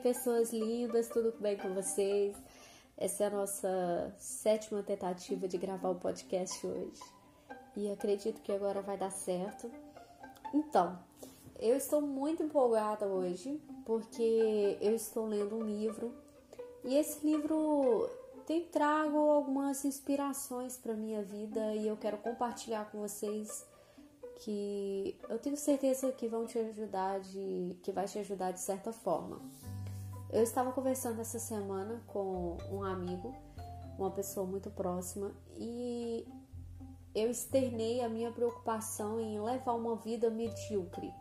pessoas lindas, tudo bem com vocês? Essa é a nossa sétima tentativa de gravar o podcast hoje e acredito que agora vai dar certo. Então, eu estou muito empolgada hoje porque eu estou lendo um livro e esse livro tem trago algumas inspirações para minha vida e eu quero compartilhar com vocês que eu tenho certeza que vão te ajudar de que vai te ajudar de certa forma. Eu estava conversando essa semana com um amigo, uma pessoa muito próxima, e eu externei a minha preocupação em levar uma vida medíocre,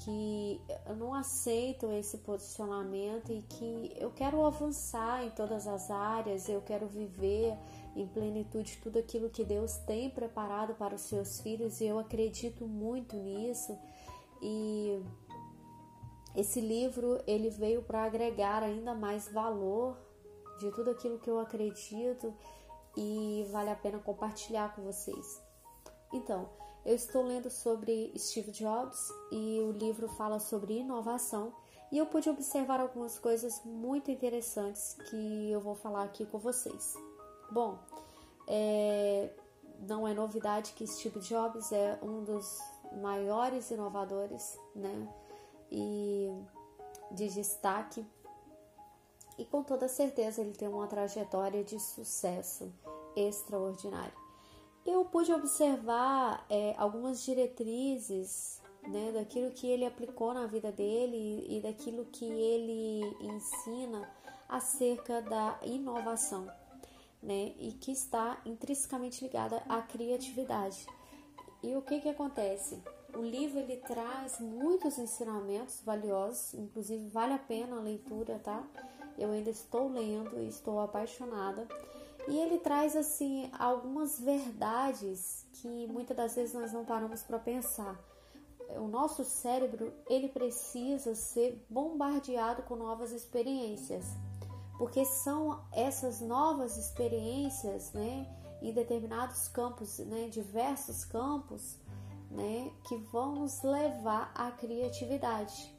que eu não aceito esse posicionamento e que eu quero avançar em todas as áreas, eu quero viver em plenitude tudo aquilo que Deus tem preparado para os seus filhos e eu acredito muito nisso. E esse livro ele veio para agregar ainda mais valor de tudo aquilo que eu acredito e vale a pena compartilhar com vocês. Então, eu estou lendo sobre Steve Jobs e o livro fala sobre inovação e eu pude observar algumas coisas muito interessantes que eu vou falar aqui com vocês. Bom, é, não é novidade que Steve Jobs é um dos maiores inovadores, né? E de destaque. E com toda certeza ele tem uma trajetória de sucesso extraordinária. Eu pude observar é, algumas diretrizes né, daquilo que ele aplicou na vida dele e daquilo que ele ensina acerca da inovação né, e que está intrinsecamente ligada à criatividade. E o que que acontece? O livro ele traz muitos ensinamentos valiosos, inclusive vale a pena a leitura, tá? Eu ainda estou lendo e estou apaixonada. E ele traz assim algumas verdades que muitas das vezes nós não paramos para pensar. O nosso cérebro, ele precisa ser bombardeado com novas experiências porque são essas novas experiências, né, em determinados campos, né, diversos campos, né, que vão nos levar à criatividade.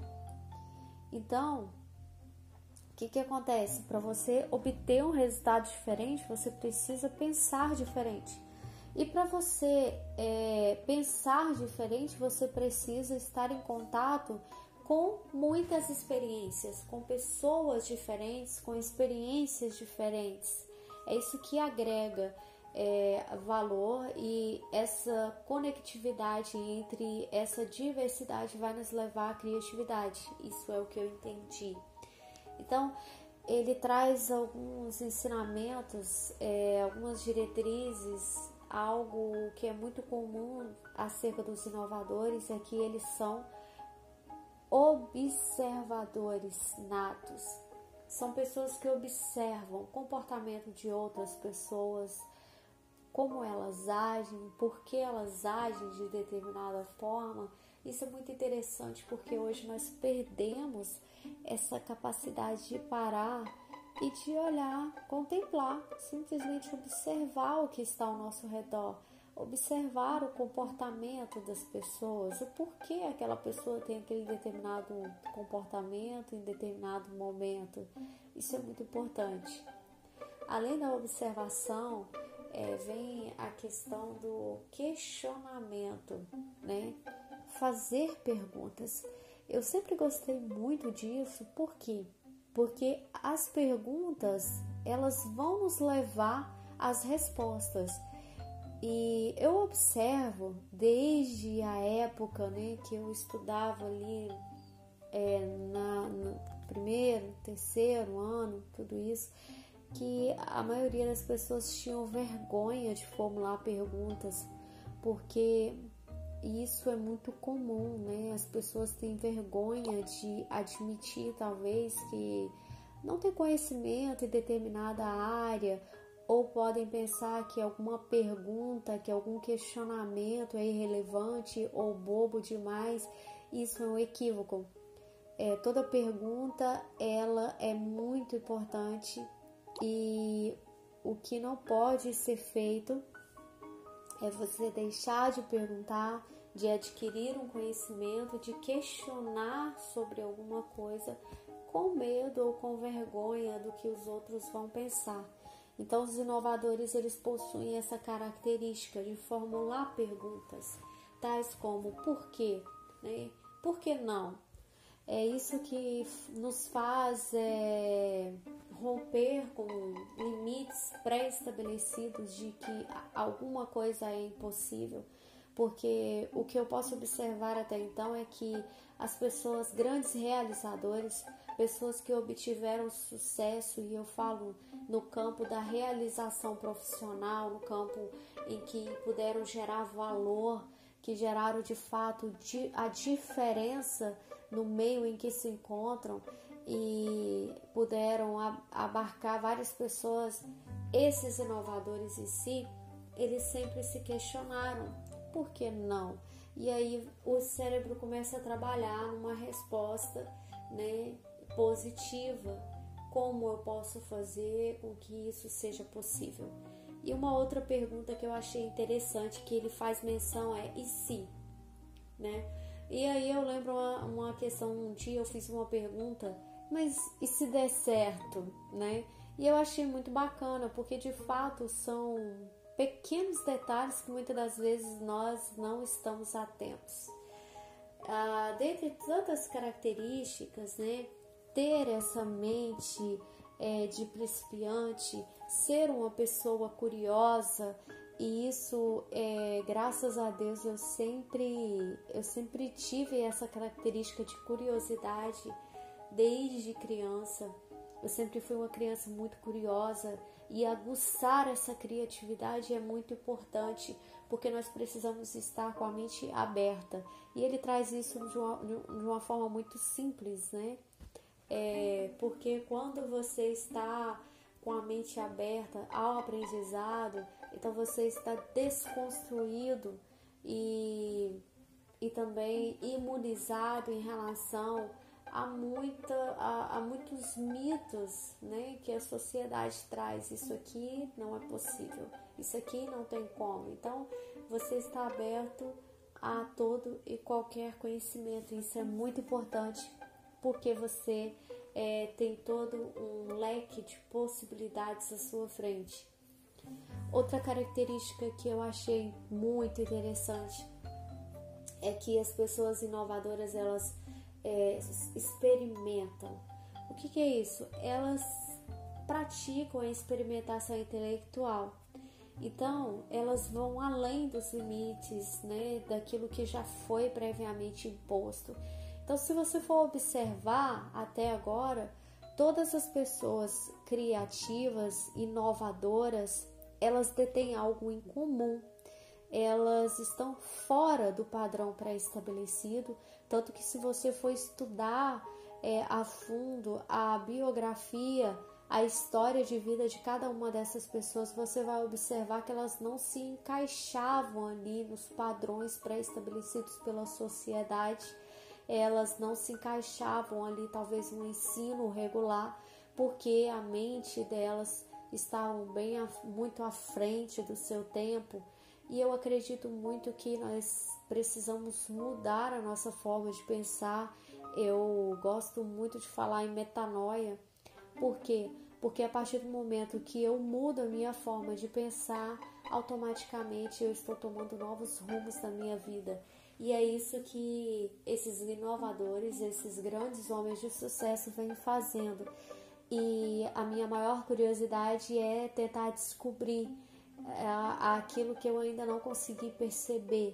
Então, o que, que acontece? Para você obter um resultado diferente, você precisa pensar diferente. E para você é, pensar diferente, você precisa estar em contato com muitas experiências, com pessoas diferentes, com experiências diferentes. É isso que agrega é, valor e essa conectividade entre essa diversidade vai nos levar à criatividade. Isso é o que eu entendi. Então, ele traz alguns ensinamentos, é, algumas diretrizes, algo que é muito comum acerca dos inovadores é que eles são observadores natos. São pessoas que observam o comportamento de outras pessoas, como elas agem, por que elas agem de determinada forma. Isso é muito interessante porque hoje nós perdemos essa capacidade de parar e de olhar, contemplar, simplesmente observar o que está ao nosso redor observar o comportamento das pessoas, o porquê aquela pessoa tem aquele determinado comportamento em determinado momento. Isso é muito importante. Além da observação, é, vem a questão do questionamento, né? Fazer perguntas. Eu sempre gostei muito disso, por quê? Porque as perguntas elas vão nos levar às respostas. E eu observo desde a época né, que eu estudava ali é, na, no primeiro, terceiro ano, tudo isso, que a maioria das pessoas tinham vergonha de formular perguntas, porque isso é muito comum, né? As pessoas têm vergonha de admitir, talvez, que não tem conhecimento em determinada área ou podem pensar que alguma pergunta, que algum questionamento é irrelevante ou bobo demais. Isso é um equívoco. É, toda pergunta ela é muito importante e o que não pode ser feito é você deixar de perguntar, de adquirir um conhecimento, de questionar sobre alguma coisa com medo ou com vergonha do que os outros vão pensar. Então, os inovadores eles possuem essa característica de formular perguntas, tais como por quê, né? Por que não? É isso que nos faz é, romper com limites pré-estabelecidos de que alguma coisa é impossível, porque o que eu posso observar até então é que as pessoas, grandes realizadores, pessoas que obtiveram sucesso, e eu falo no campo da realização profissional, no campo em que puderam gerar valor, que geraram de fato a diferença no meio em que se encontram e puderam abarcar várias pessoas, esses inovadores em si, eles sempre se questionaram: por que não? E aí o cérebro começa a trabalhar numa resposta né, positiva. Como eu posso fazer com que isso seja possível? E uma outra pergunta que eu achei interessante que ele faz menção é e se, né? E aí eu lembro uma, uma questão um dia eu fiz uma pergunta, mas e se der certo, né? E eu achei muito bacana porque de fato são pequenos detalhes que muitas das vezes nós não estamos atentos. Ah, dentre tantas características, né, ter essa mente é, de principiante, ser uma pessoa curiosa, e isso, é, graças a Deus, eu sempre, eu sempre tive essa característica de curiosidade desde criança. Eu sempre fui uma criança muito curiosa e aguçar essa criatividade é muito importante porque nós precisamos estar com a mente aberta. E ele traz isso de uma, de uma forma muito simples, né? É, porque quando você está com a mente aberta ao aprendizado, então você está desconstruído e, e também imunizado em relação há, muita, há, há muitos mitos né, que a sociedade traz. Isso aqui não é possível, isso aqui não tem como. Então, você está aberto a todo e qualquer conhecimento. Isso é muito importante porque você é, tem todo um leque de possibilidades à sua frente. Outra característica que eu achei muito interessante é que as pessoas inovadoras elas é, experimentam. O que, que é isso? Elas praticam a experimentação intelectual. Então, elas vão além dos limites, né, daquilo que já foi previamente imposto. Então, se você for observar até agora, todas as pessoas criativas, inovadoras, elas detêm algo em comum elas estão fora do padrão pré-estabelecido, tanto que se você for estudar é, a fundo a biografia, a história de vida de cada uma dessas pessoas, você vai observar que elas não se encaixavam ali nos padrões pré-estabelecidos pela sociedade, elas não se encaixavam ali talvez no ensino regular, porque a mente delas estavam bem muito à frente do seu tempo e eu acredito muito que nós precisamos mudar a nossa forma de pensar. Eu gosto muito de falar em metanoia. Por quê? Porque a partir do momento que eu mudo a minha forma de pensar, automaticamente eu estou tomando novos rumos na minha vida. E é isso que esses inovadores, esses grandes homens de sucesso vêm fazendo. E a minha maior curiosidade é tentar descobrir aquilo que eu ainda não consegui perceber,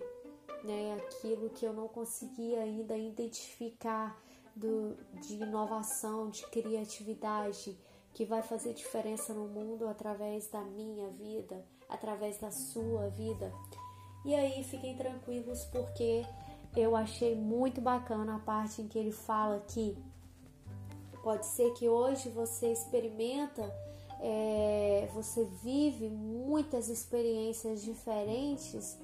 né? aquilo que eu não consegui ainda identificar do, de inovação, de criatividade, que vai fazer diferença no mundo através da minha vida, através da sua vida. E aí fiquem tranquilos porque eu achei muito bacana a parte em que ele fala que pode ser que hoje você experimenta é, você vive muitas experiências diferentes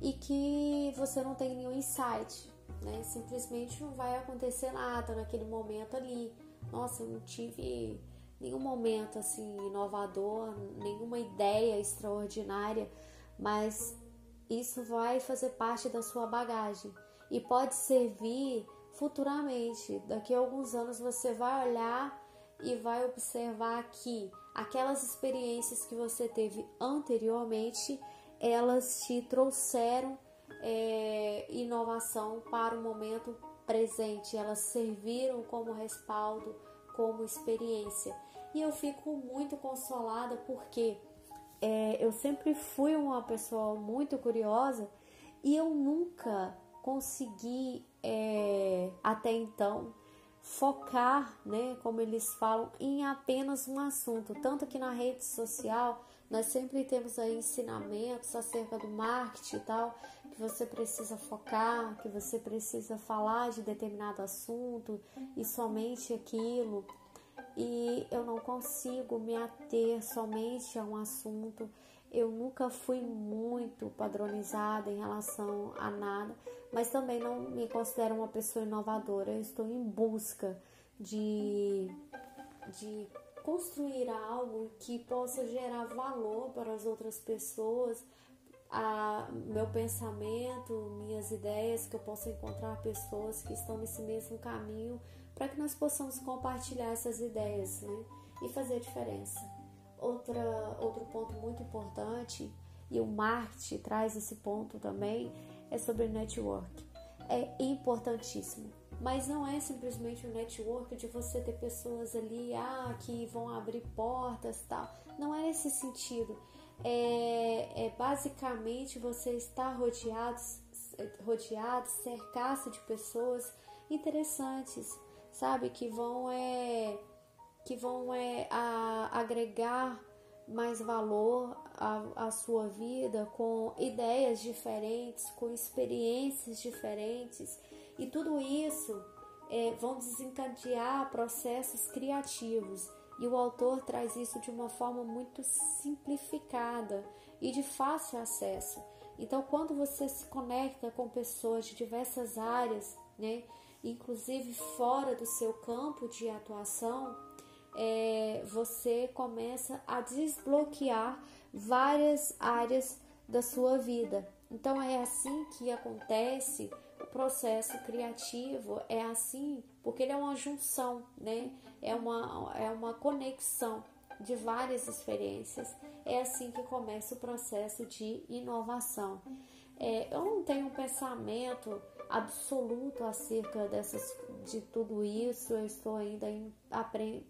e que você não tem nenhum insight, né? Simplesmente não vai acontecer nada naquele momento ali. Nossa, eu não tive nenhum momento assim inovador, nenhuma ideia extraordinária, mas isso vai fazer parte da sua bagagem e pode servir futuramente, daqui a alguns anos, você vai olhar e vai observar que aquelas experiências que você teve anteriormente, elas te trouxeram é, inovação para o momento presente, elas serviram como respaldo, como experiência. E eu fico muito consolada porque é, eu sempre fui uma pessoa muito curiosa e eu nunca consegui é, até então focar, né, como eles falam, em apenas um assunto. Tanto que na rede social nós sempre temos aí ensinamentos acerca do marketing e tal, que você precisa focar, que você precisa falar de determinado assunto e somente aquilo. E eu não consigo me ater somente a um assunto. Eu nunca fui muito padronizada em relação a nada, mas também não me considero uma pessoa inovadora. Eu estou em busca de, de construir algo que possa gerar valor para as outras pessoas, a meu pensamento, minhas ideias, que eu possa encontrar pessoas que estão nesse mesmo caminho, para que nós possamos compartilhar essas ideias né? e fazer diferença. Outra, outro ponto muito importante, e o marketing traz esse ponto também, é sobre network. É importantíssimo mas não é simplesmente um network de você ter pessoas ali ah, que vão abrir portas tal. Não é nesse sentido. É, é basicamente você estar rodeado, rodeado, cercar-se de pessoas interessantes, sabe, que vão é que vão é a, agregar mais valor à, sua vida com ideias diferentes, com experiências diferentes e tudo isso é, vão desencadear processos criativos. E o autor traz isso de uma forma muito simplificada e de fácil acesso. Então, quando você se conecta com pessoas de diversas áreas, né, inclusive fora do seu campo de atuação, é, você começa a desbloquear várias áreas da sua vida. Então, é assim que acontece o processo criativo é assim, porque ele é uma junção, né? É uma, é uma conexão de várias experiências. É assim que começa o processo de inovação. É, eu não tenho um pensamento absoluto acerca dessas, de tudo isso, eu estou ainda em,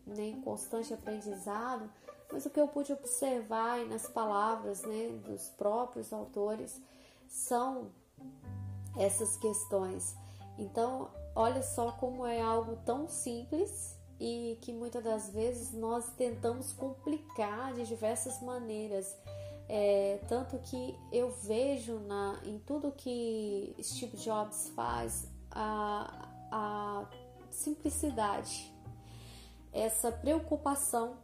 né, em constante aprendizado, mas o que eu pude observar nas palavras né, dos próprios autores são essas questões. Então, olha só como é algo tão simples e que muitas das vezes nós tentamos complicar de diversas maneiras. É, tanto que eu vejo na, em tudo que Steve Jobs faz a, a simplicidade, essa preocupação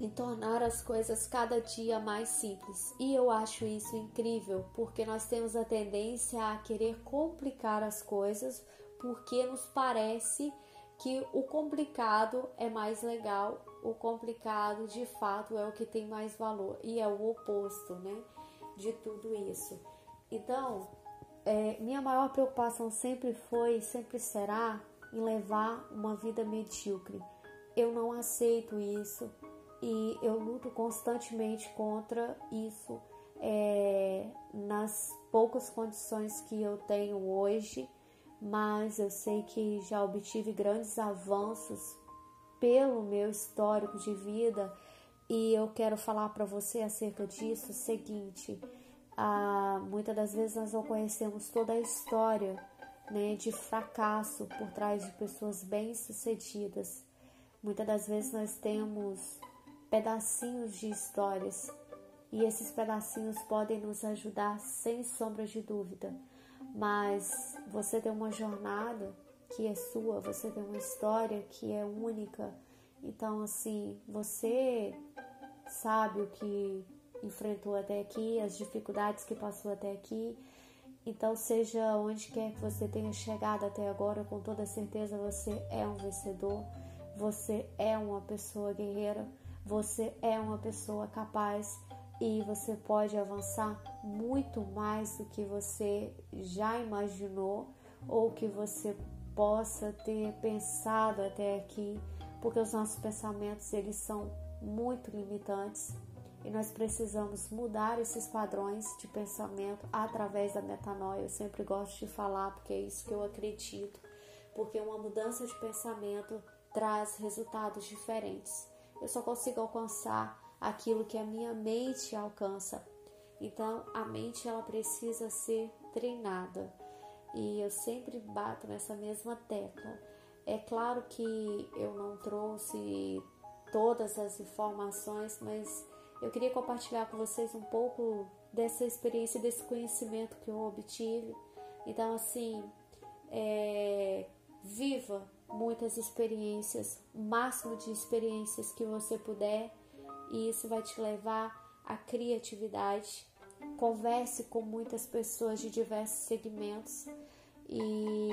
em tornar as coisas cada dia mais simples. E eu acho isso incrível, porque nós temos a tendência a querer complicar as coisas, porque nos parece que o complicado é mais legal, o complicado de fato é o que tem mais valor e é o oposto, né, de tudo isso. Então, é, minha maior preocupação sempre foi, sempre será, em levar uma vida medíocre. Eu não aceito isso e eu luto constantemente contra isso é, nas poucas condições que eu tenho hoje, mas eu sei que já obtive grandes avanços pelo meu histórico de vida e eu quero falar para você acerca disso o seguinte. Ah, muitas das vezes nós não conhecemos toda a história né, de fracasso por trás de pessoas bem-sucedidas. Muitas das vezes nós temos pedacinhos de histórias e esses pedacinhos podem nos ajudar sem sombra de dúvida. Mas você tem uma jornada que é sua, você tem uma história que é única. Então, assim, você sabe o que enfrentou até aqui, as dificuldades que passou até aqui. Então, seja onde quer que você tenha chegado até agora, com toda certeza você é um vencedor, você é uma pessoa guerreira. Você é uma pessoa capaz. E você pode avançar muito mais do que você já imaginou ou que você possa ter pensado até aqui, porque os nossos pensamentos eles são muito limitantes e nós precisamos mudar esses padrões de pensamento através da metanoia. Eu sempre gosto de falar porque é isso que eu acredito, porque uma mudança de pensamento traz resultados diferentes. Eu só consigo alcançar aquilo que a minha mente alcança. Então, a mente ela precisa ser treinada. E eu sempre bato nessa mesma tecla. É claro que eu não trouxe todas as informações, mas eu queria compartilhar com vocês um pouco dessa experiência, desse conhecimento que eu obtive. Então, assim, é, viva muitas experiências, o máximo de experiências que você puder, e isso vai te levar à criatividade. Converse com muitas pessoas de diversos segmentos e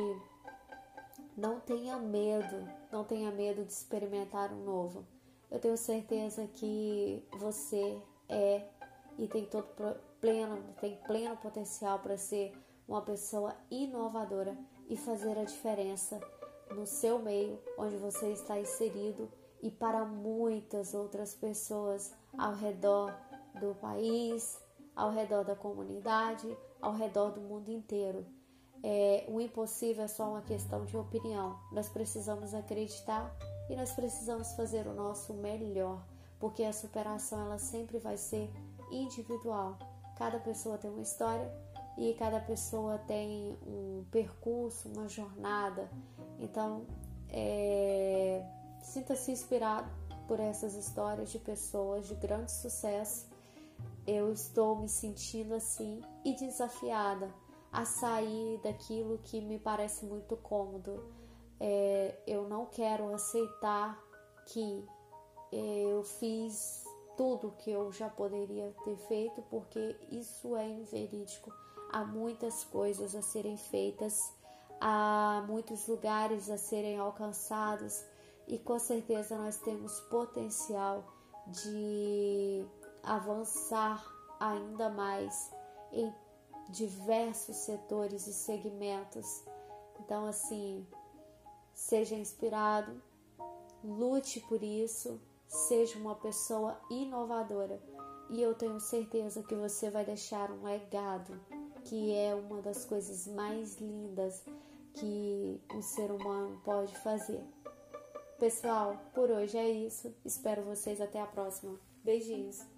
não tenha medo, não tenha medo de experimentar um novo. Eu tenho certeza que você é e tem todo pleno, tem pleno potencial para ser uma pessoa inovadora e fazer a diferença no seu meio onde você está inserido e para muitas outras pessoas ao redor do país, ao redor da comunidade, ao redor do mundo inteiro. É, o impossível é só uma questão de opinião. Nós precisamos acreditar e nós precisamos fazer o nosso melhor, porque a superação ela sempre vai ser individual. Cada pessoa tem uma história e cada pessoa tem um percurso, uma jornada. Então, é, sinta-se inspirado por essas histórias de pessoas de grande sucesso. Eu estou me sentindo assim e desafiada a sair daquilo que me parece muito cômodo é, eu não quero aceitar que é, eu fiz tudo que eu já poderia ter feito, porque isso é inverídico. Há muitas coisas a serem feitas, há muitos lugares a serem alcançados e com certeza nós temos potencial de avançar ainda mais em diversos setores e segmentos. Então, assim, Seja inspirado, lute por isso, seja uma pessoa inovadora e eu tenho certeza que você vai deixar um legado, que é uma das coisas mais lindas que um ser humano pode fazer. Pessoal, por hoje é isso. Espero vocês até a próxima. Beijinhos.